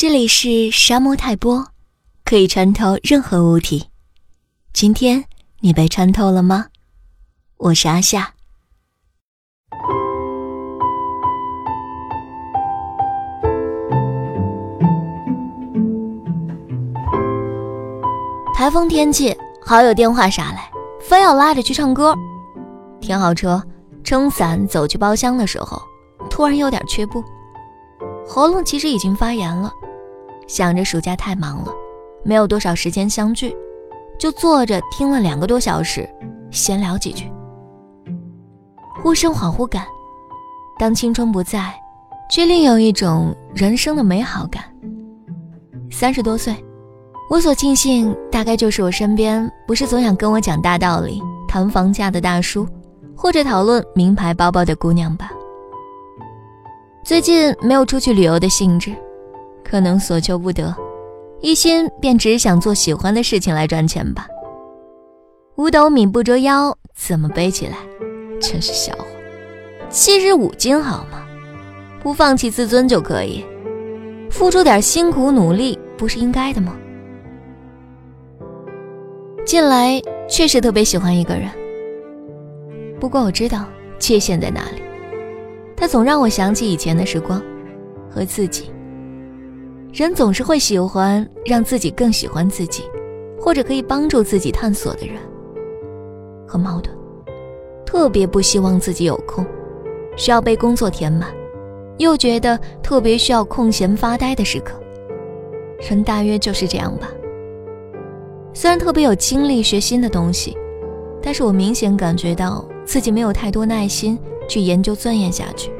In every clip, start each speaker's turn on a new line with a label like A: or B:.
A: 这里是沙漠泰波，可以穿透任何物体。今天你被穿透了吗？我是阿夏。台风天气，好友电话杀来，非要拉着去唱歌。停好车，撑伞走去包厢的时候，突然有点却步，喉咙其实已经发炎了。想着暑假太忙了，没有多少时间相聚，就坐着听了两个多小时，闲聊几句。忽生恍惚感，当青春不在，却另有一种人生的美好感。三十多岁，我所庆幸大概就是我身边不是总想跟我讲大道理、谈房价的大叔，或者讨论名牌包包的姑娘吧。最近没有出去旅游的兴致。可能所求不得，一心便只想做喜欢的事情来赚钱吧。五斗米不折腰，怎么背起来？真是笑话。七十五斤好吗？不放弃自尊就可以，付出点辛苦努力不是应该的吗？近来确实特别喜欢一个人，不过我知道界限在哪里。他总让我想起以前的时光，和自己。人总是会喜欢让自己更喜欢自己，或者可以帮助自己探索的人。很矛盾，特别不希望自己有空，需要被工作填满，又觉得特别需要空闲发呆的时刻。人大约就是这样吧。虽然特别有精力学新的东西，但是我明显感觉到自己没有太多耐心去研究钻研下去。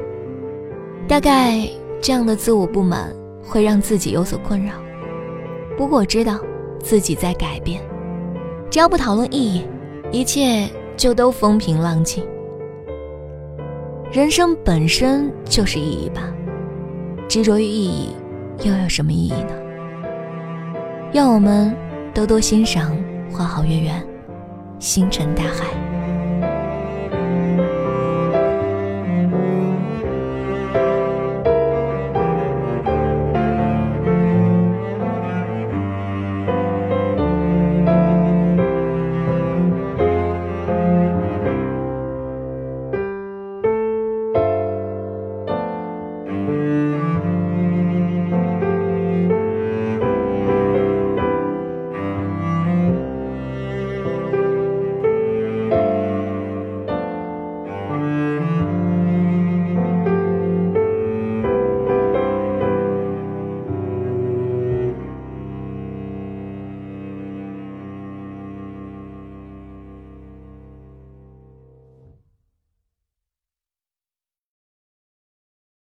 A: 大概这样的自我不满。会让自己有所困扰，不过我知道自己在改变。只要不讨论意义，一切就都风平浪静。人生本身就是意义吧，执着于意义，又有什么意义呢？愿我们多多欣赏花好月圆，星辰大海。